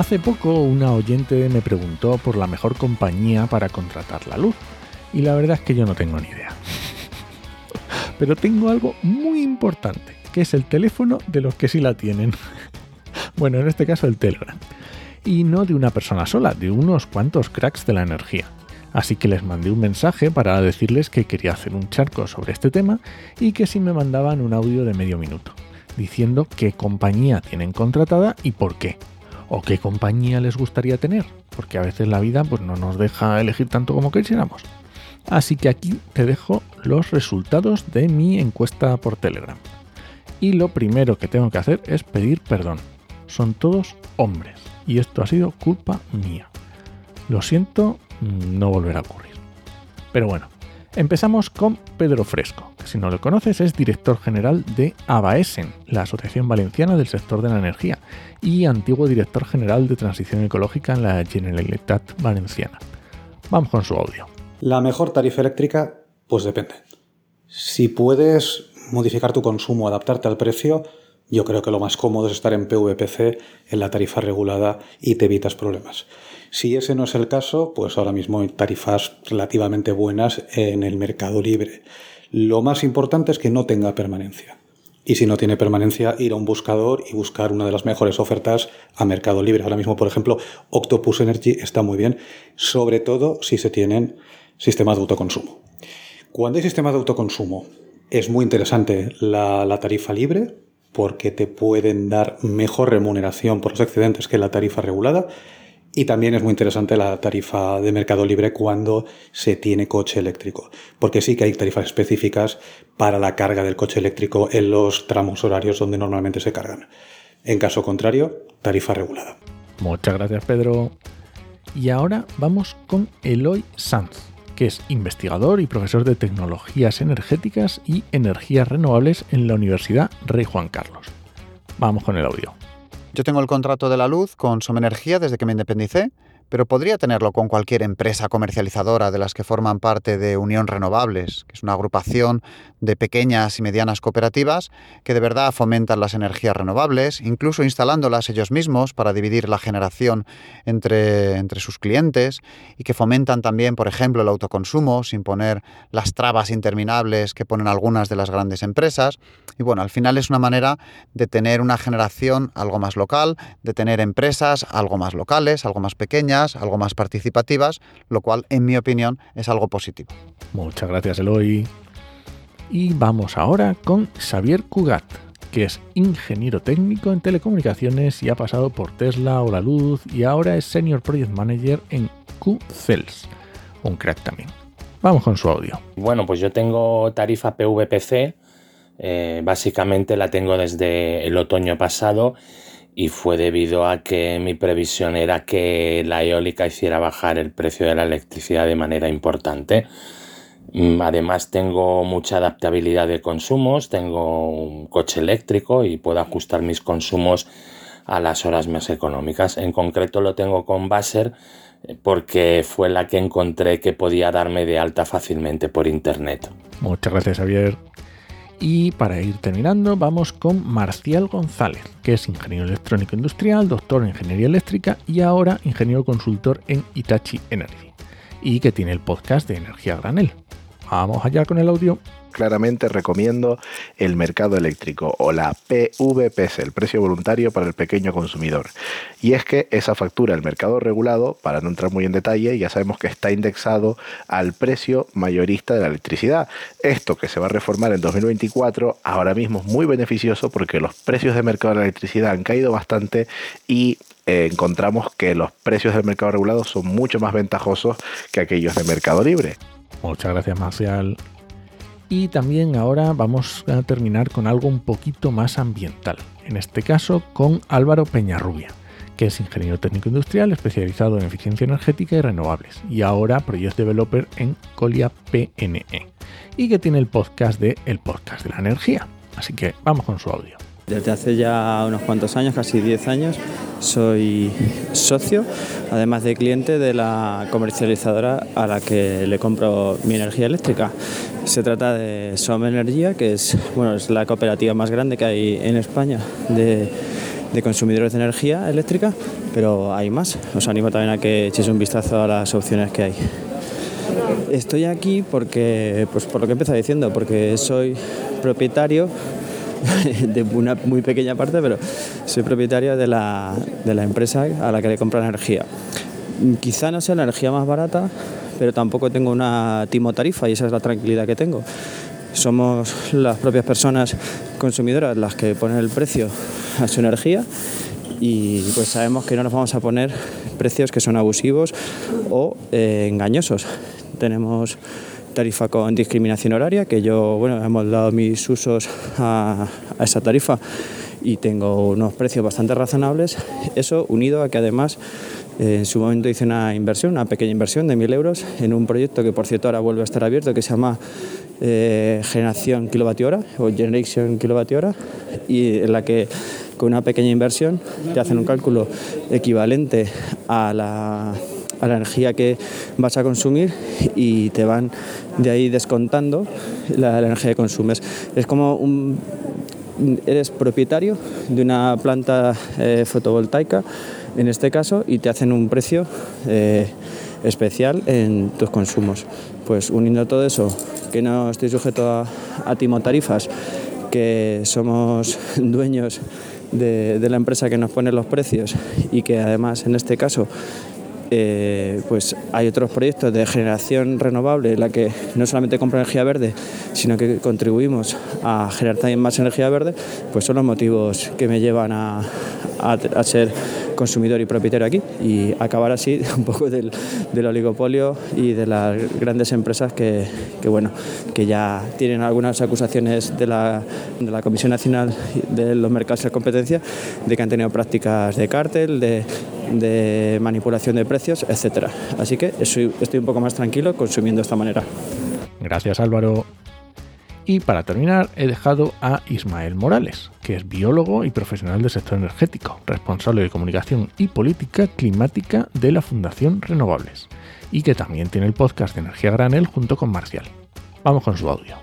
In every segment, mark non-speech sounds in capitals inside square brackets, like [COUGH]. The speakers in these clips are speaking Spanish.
Hace poco una oyente me preguntó por la mejor compañía para contratar la luz y la verdad es que yo no tengo ni idea. [LAUGHS] Pero tengo algo muy importante, que es el teléfono de los que sí la tienen. [LAUGHS] bueno, en este caso el Telegram. Y no de una persona sola, de unos cuantos cracks de la energía. Así que les mandé un mensaje para decirles que quería hacer un charco sobre este tema y que si me mandaban un audio de medio minuto, diciendo qué compañía tienen contratada y por qué o qué compañía les gustaría tener, porque a veces la vida pues, no nos deja elegir tanto como quisiéramos. Así que aquí te dejo los resultados de mi encuesta por Telegram. Y lo primero que tengo que hacer es pedir perdón. Son todos hombres. Y esto ha sido culpa mía. Lo siento, no volverá a ocurrir. Pero bueno, Empezamos con Pedro Fresco, que si no lo conoces es director general de ABAESEN, la Asociación Valenciana del Sector de la Energía, y antiguo director general de Transición Ecológica en la Generalitat Valenciana. Vamos con su audio. La mejor tarifa eléctrica, pues depende. Si puedes modificar tu consumo, adaptarte al precio, yo creo que lo más cómodo es estar en PVPC, en la tarifa regulada, y te evitas problemas. Si ese no es el caso, pues ahora mismo hay tarifas relativamente buenas en el mercado libre. Lo más importante es que no tenga permanencia. Y si no tiene permanencia, ir a un buscador y buscar una de las mejores ofertas a mercado libre. Ahora mismo, por ejemplo, Octopus Energy está muy bien, sobre todo si se tienen sistemas de autoconsumo. Cuando hay sistemas de autoconsumo, es muy interesante la, la tarifa libre porque te pueden dar mejor remuneración por los excedentes que la tarifa regulada y también es muy interesante la tarifa de mercado libre cuando se tiene coche eléctrico, porque sí que hay tarifas específicas para la carga del coche eléctrico en los tramos horarios donde normalmente se cargan. En caso contrario, tarifa regulada. Muchas gracias, Pedro. Y ahora vamos con Eloy Sanz, que es investigador y profesor de tecnologías energéticas y energías renovables en la Universidad Rey Juan Carlos. Vamos con el audio. Yo tengo el contrato de la luz con Energía desde que me independicé pero podría tenerlo con cualquier empresa comercializadora de las que forman parte de Unión Renovables, que es una agrupación de pequeñas y medianas cooperativas que de verdad fomentan las energías renovables, incluso instalándolas ellos mismos para dividir la generación entre, entre sus clientes y que fomentan también, por ejemplo, el autoconsumo sin poner las trabas interminables que ponen algunas de las grandes empresas. Y bueno, al final es una manera de tener una generación algo más local, de tener empresas algo más locales, algo más pequeñas algo más participativas, lo cual, en mi opinión, es algo positivo. Muchas gracias, Eloy. Y vamos ahora con Xavier Cugat, que es ingeniero técnico en telecomunicaciones y ha pasado por Tesla o La Luz y ahora es Senior Project Manager en QCells. Un crack también. Vamos con su audio. Bueno, pues yo tengo tarifa PVPC. Eh, básicamente la tengo desde el otoño pasado y fue debido a que mi previsión era que la eólica hiciera bajar el precio de la electricidad de manera importante. Mm, además tengo mucha adaptabilidad de consumos, tengo un coche eléctrico y puedo ajustar mis consumos a las horas más económicas. En concreto lo tengo con Baser eh, porque fue la que encontré que podía darme de alta fácilmente por internet. Muchas gracias Javier. Y para ir terminando, vamos con Marcial González, que es ingeniero electrónico industrial, doctor en ingeniería eléctrica y ahora ingeniero consultor en Itachi Energy, y que tiene el podcast de Energía Granel. Vamos allá con el audio claramente recomiendo el mercado eléctrico o la PVPC, el precio voluntario para el pequeño consumidor. Y es que esa factura del mercado regulado, para no entrar muy en detalle, ya sabemos que está indexado al precio mayorista de la electricidad. Esto que se va a reformar en 2024 ahora mismo es muy beneficioso porque los precios de mercado de la electricidad han caído bastante y eh, encontramos que los precios del mercado regulado son mucho más ventajosos que aquellos de mercado libre. Muchas gracias, Marcial. Y también ahora vamos a terminar con algo un poquito más ambiental, en este caso con Álvaro Peñarrubia, que es ingeniero técnico industrial especializado en eficiencia energética y renovables, y ahora Project Developer en Colia PNE, y que tiene el podcast de El Podcast de la Energía. Así que vamos con su audio. Desde hace ya unos cuantos años, casi 10 años, soy socio, además de cliente de la comercializadora a la que le compro mi energía eléctrica. Se trata de Som Energía, que es, bueno, es la cooperativa más grande que hay en España de, consumidores de energía eléctrica, pero hay más. Os animo también a que echéis un vistazo a las opciones que hay. Estoy aquí porque, pues por lo que he diciendo, porque soy propietario [LAUGHS] de una muy pequeña parte, pero soy propietario de la, de la empresa a la que le compro energía. Quizá no sea la energía más barata, pero tampoco tengo una timo tarifa y esa es la tranquilidad que tengo. Somos las propias personas consumidoras las que ponen el precio a su energía y pues sabemos que no nos vamos a poner precios que son abusivos o eh, engañosos. Tenemos tarifa con discriminación horaria, que yo, bueno, hemos dado mis usos a, esa tarifa y tengo unos precios bastante razonables. Eso unido a que además en su momento hice una inversión, una pequeña inversión de 1.000 euros en un proyecto que por cierto ahora vuelve a estar abierto, que se llama eh, Generación Kilovatio Hora o Generation Kilovatio Hora y en la que con una pequeña inversión te hacen un cálculo equivalente a la a la energía que vas a consumir y te van de ahí descontando la, energía que consumes. Es como un, eres propietario de una planta eh, fotovoltaica, en este caso, y te hacen un precio eh, especial en tus consumos. Pues uniendo todo eso, que no estoy sujeto a, a timotarifas, que somos [LAUGHS] dueños de la empresa que nos pone los precios y que además en este caso eh, pues hay otros proyectos de generación renovable en la que no solamente compra energía verde, sino que contribuimos a generar también más energía verde, pues son los motivos que me llevan a, a, a ser consumidor y propietario aquí y acabar así [LAUGHS] un poco del, oligopolio y de las grandes empresas que, bueno, que ya tienen algunas acusaciones de la, de la Comisión Nacional de los Mercados y la Competencia de que han tenido prácticas de cártel, de, de manipulación de precios, etcétera. Así que estoy, estoy un poco más tranquilo consumiendo de esta manera. Gracias Álvaro. Y para terminar, he dejado a Ismael Morales, que es biólogo y profesional del sector energético, responsable de comunicación y política climática de la Fundación Renovables, y que también tiene el podcast de Energía Granel junto con Marcial. Vamos con su audio.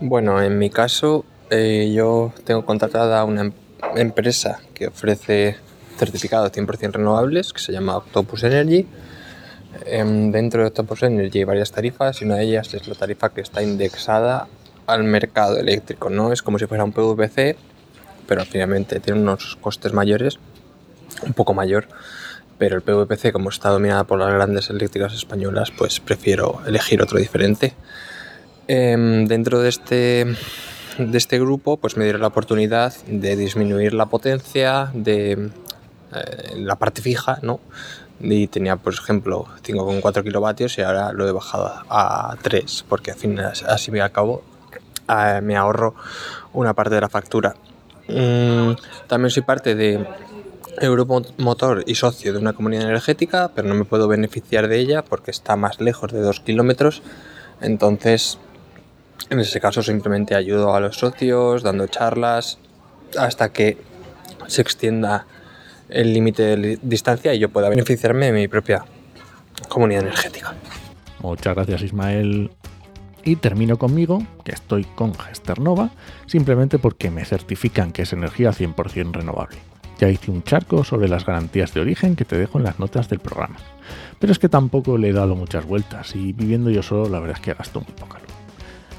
Bueno, en mi caso, eh, yo tengo contratada una em empresa que ofrece certificados 100% renovables, que se llama Octopus Energy. Eh, dentro de Octopus Energy hay varias tarifas y una de ellas es la tarifa que está indexada al mercado eléctrico, ¿no? Es como si fuera un PVC, pero finalmente tiene unos costes mayores, un poco mayor, pero el PVPC, como está dominada por las grandes eléctricas españolas, pues prefiero elegir otro diferente. Eh, dentro de este, de este grupo, pues me dieron la oportunidad de disminuir la potencia, de eh, la parte fija, ¿no? Y tenía, por ejemplo, 5,4 kilovatios y ahora lo he bajado a 3, porque al fin así me acabo eh, me ahorro una parte de la factura. Mm, también soy parte de Euromotor y socio de una comunidad energética, pero no me puedo beneficiar de ella porque está más lejos de dos kilómetros. Entonces, en ese caso simplemente ayudo a los socios dando charlas hasta que se extienda el límite de distancia y yo pueda beneficiarme de mi propia comunidad energética. Muchas gracias Ismael. Y termino conmigo, que estoy con Gesternova, simplemente porque me certifican que es energía 100% renovable. Ya hice un charco sobre las garantías de origen que te dejo en las notas del programa. Pero es que tampoco le he dado muchas vueltas y viviendo yo solo la verdad es que gasto muy poca luz.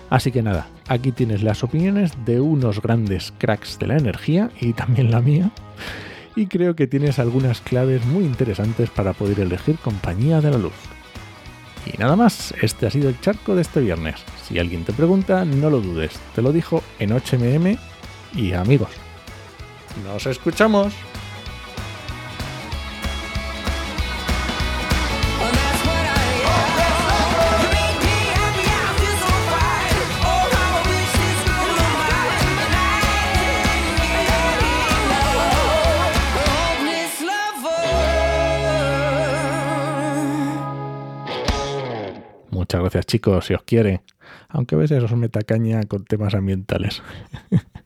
Así que nada, aquí tienes las opiniones de unos grandes cracks de la energía y también la mía. Y creo que tienes algunas claves muy interesantes para poder elegir compañía de la luz. Y nada más, este ha sido el charco de este viernes. Si alguien te pregunta, no lo dudes, te lo dijo en 8mm y amigos. ¡Nos escuchamos! Chicos, si os quiere. Aunque a veces os meta caña con temas ambientales. [LAUGHS]